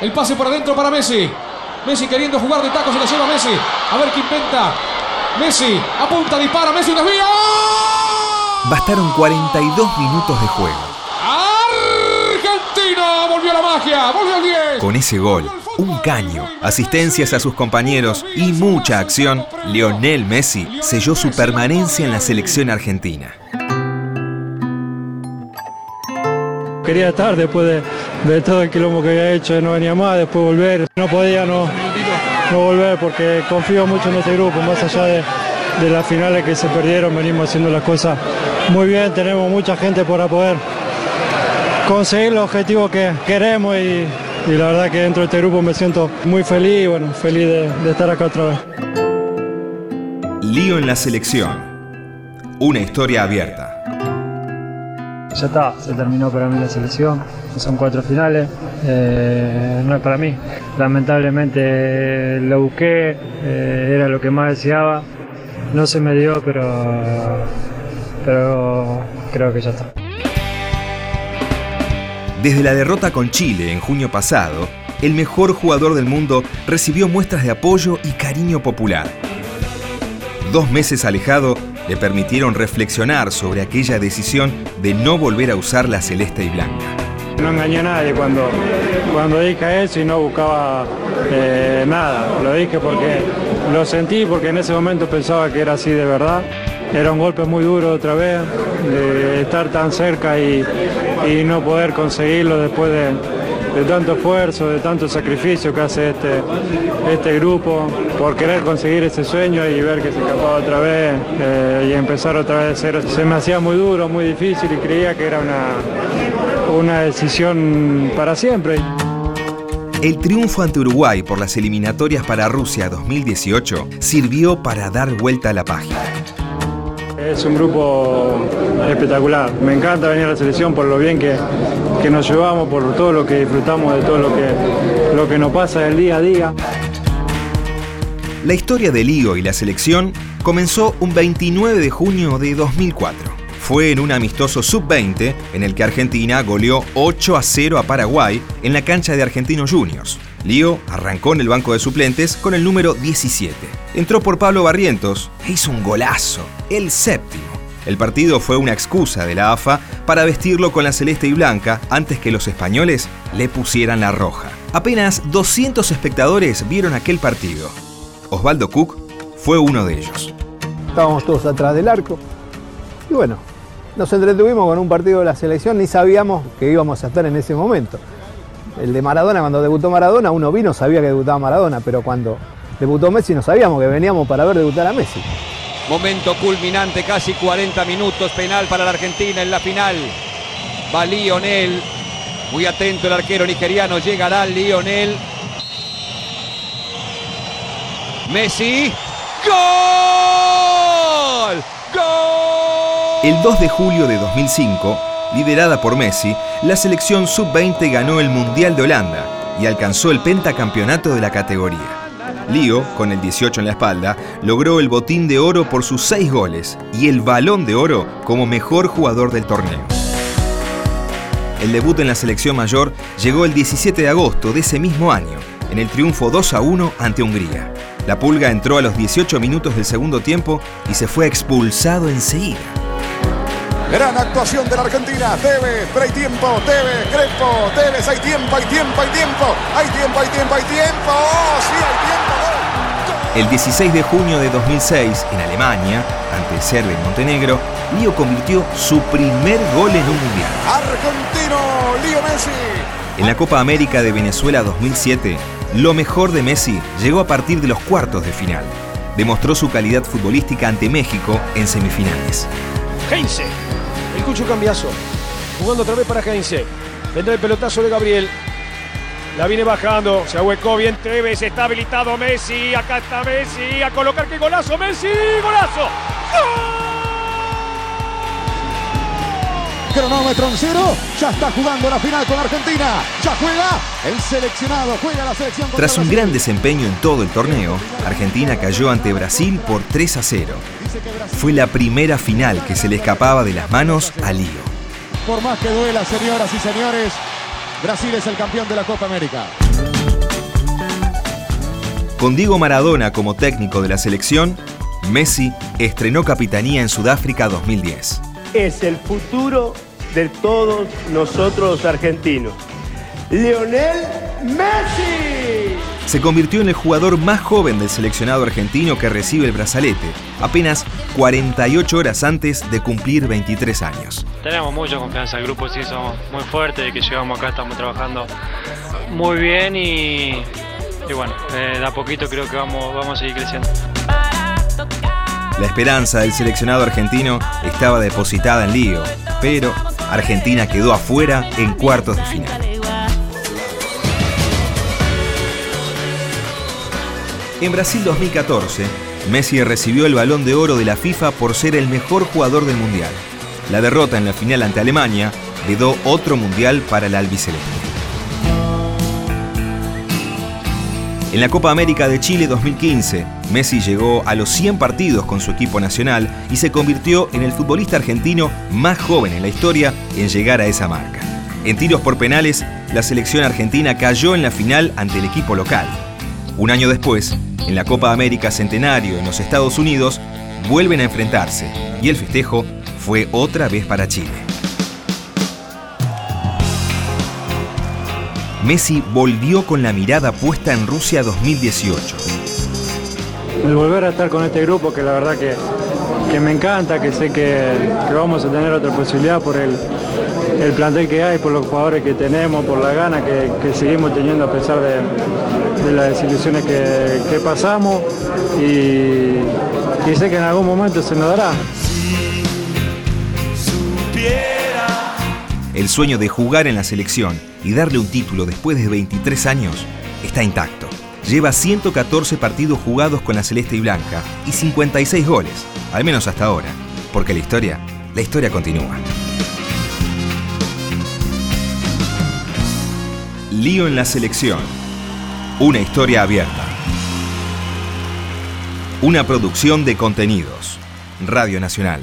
El pase por adentro para Messi. Messi queriendo jugar de tacos se la lleva Messi. A ver qué inventa. Messi apunta, dispara. Messi desvía. Bastaron 42 minutos de juego. Argentina volvió la magia. Volvió el 10. Con ese gol, un caño, asistencias a sus compañeros y mucha acción, Lionel Messi selló su permanencia en la selección argentina. Quería estar después de, todo el quilombo que había hecho, no venía más, después volver. No podía no, no volver porque confío mucho en este grupo, más allá de, las finales que se perdieron, venimos haciendo las cosas muy bien, tenemos mucha gente para poder conseguir los objetivos que queremos y, la verdad que dentro de este grupo me siento muy feliz y bueno, feliz de estar acá otra vez. Lío en la selección. Una historia abierta. Ya está, se terminó para mí la selección. Son cuatro finales, eh, no es para mí. Lamentablemente lo busqué, eh, era lo que más deseaba. No se me dio, pero, pero creo que ya está. Desde la derrota con Chile en junio pasado, el mejor jugador del mundo recibió muestras de apoyo y cariño popular. Dos meses alejado le permitieron reflexionar sobre aquella decisión de no volver a usar la celeste y blanca. No engañé a nadie cuando, cuando dije eso y no buscaba eh, nada. Lo dije porque lo sentí, porque en ese momento pensaba que era así de verdad. Era un golpe muy duro otra vez, de estar tan cerca y, y no poder conseguirlo después de, de tanto esfuerzo, de tanto sacrificio que hace este, este grupo por querer conseguir ese sueño y ver que se escapaba otra vez eh, y empezar otra vez de cero. Se me hacía muy duro, muy difícil y creía que era una, una decisión para siempre. El triunfo ante Uruguay por las eliminatorias para Rusia 2018 sirvió para dar vuelta a la página. Es un grupo espectacular. Me encanta venir a la selección por lo bien que, que nos llevamos, por todo lo que disfrutamos de todo lo que, lo que nos pasa del día a día. La historia de Lío y la selección comenzó un 29 de junio de 2004. Fue en un amistoso sub-20 en el que Argentina goleó 8 a 0 a Paraguay en la cancha de Argentinos Juniors. Lío arrancó en el banco de suplentes con el número 17. Entró por Pablo Barrientos e hizo un golazo, el séptimo. El partido fue una excusa de la AFA para vestirlo con la celeste y blanca antes que los españoles le pusieran la roja. Apenas 200 espectadores vieron aquel partido. Osvaldo Cook fue uno de ellos. Estábamos todos atrás del arco y bueno, nos entretuvimos con un partido de la selección, ni sabíamos que íbamos a estar en ese momento. El de Maradona, cuando debutó Maradona, uno vino, sabía que debutaba Maradona, pero cuando debutó Messi no sabíamos que veníamos para ver debutar a Messi. Momento culminante, casi 40 minutos, penal para la Argentina en la final. Va Lionel, muy atento el arquero nigeriano, llegará Lionel. Messi, ¡Gol! ¡Gol! El 2 de julio de 2005, liderada por Messi, la selección sub-20 ganó el Mundial de Holanda y alcanzó el pentacampeonato de la categoría. Lío, con el 18 en la espalda, logró el botín de oro por sus 6 goles y el balón de oro como mejor jugador del torneo. El debut en la selección mayor llegó el 17 de agosto de ese mismo año, en el triunfo 2 a 1 ante Hungría. La Pulga entró a los 18 minutos del segundo tiempo y se fue expulsado enseguida. Gran actuación de la Argentina. Tevez, pero hay tiempo. Tevez, Crespo, Tevez, hay tiempo, hay tiempo, hay tiempo. Hay tiempo, hay tiempo, hay tiempo. ¡Oh, sí, hay tiempo! El 16 de junio de 2006, en Alemania, ante Serbia y Montenegro, Lío convirtió su primer gol en un mundial. Argentino, Lío Messi. En la Copa América de Venezuela 2007, lo mejor de Messi llegó a partir de los cuartos de final. Demostró su calidad futbolística ante México en semifinales. Heinze. El Cucho Cambiazo. Jugando otra vez para Heinze. Vendrá el pelotazo de Gabriel. La viene bajando. Se ahuecó bien Tevez. Está habilitado Messi. Acá está Messi. A colocar que golazo. Messi. Golazo. Cronómetro en cero. Ya está jugando la final con Argentina. Ya juega el seleccionado. Juega la selección. Tras un gran desempeño en todo el torneo, Argentina cayó ante Brasil por 3 a 0. Fue la primera final que se le escapaba de las manos a Lío. Por más que duela, señoras y señores, Brasil es el campeón de la Copa América. Con Diego Maradona como técnico de la selección, Messi estrenó capitanía en Sudáfrica 2010. Es el futuro de todos nosotros los argentinos. Lionel Messi. Se convirtió en el jugador más joven del seleccionado argentino que recibe el brazalete, apenas 48 horas antes de cumplir 23 años. Tenemos mucha confianza, el grupo sí somos muy fuerte, de que llegamos acá estamos trabajando muy bien y, y bueno, eh, de a poquito creo que vamos, vamos a seguir creciendo. La esperanza del seleccionado argentino estaba depositada en Lío, pero Argentina quedó afuera en cuartos de final. En Brasil 2014, Messi recibió el balón de oro de la FIFA por ser el mejor jugador del Mundial. La derrota en la final ante Alemania le dio otro Mundial para el albiceleste. En la Copa América de Chile 2015, Messi llegó a los 100 partidos con su equipo nacional y se convirtió en el futbolista argentino más joven en la historia en llegar a esa marca. En tiros por penales, la selección argentina cayó en la final ante el equipo local. Un año después, en la Copa América Centenario en los Estados Unidos, vuelven a enfrentarse y el festejo fue otra vez para Chile. Messi volvió con la mirada puesta en Rusia 2018. El volver a estar con este grupo que la verdad que, que me encanta, que sé que, que, vamos a tener otra posibilidad por el, el, plantel que hay, por los jugadores que tenemos, por la gana que, seguimos teniendo a pesar de, de las desilusiones que, que pasamos y, y, sé que en algún momento se nos dará. El sueño de jugar en la selección y darle un título después de 23 años está intacto. Lleva 114 partidos jugados con la celeste y blanca y 56 goles, al menos hasta ahora, porque la historia, la historia continúa. Lío en la selección. Una historia abierta. Una producción de contenidos. Radio Nacional.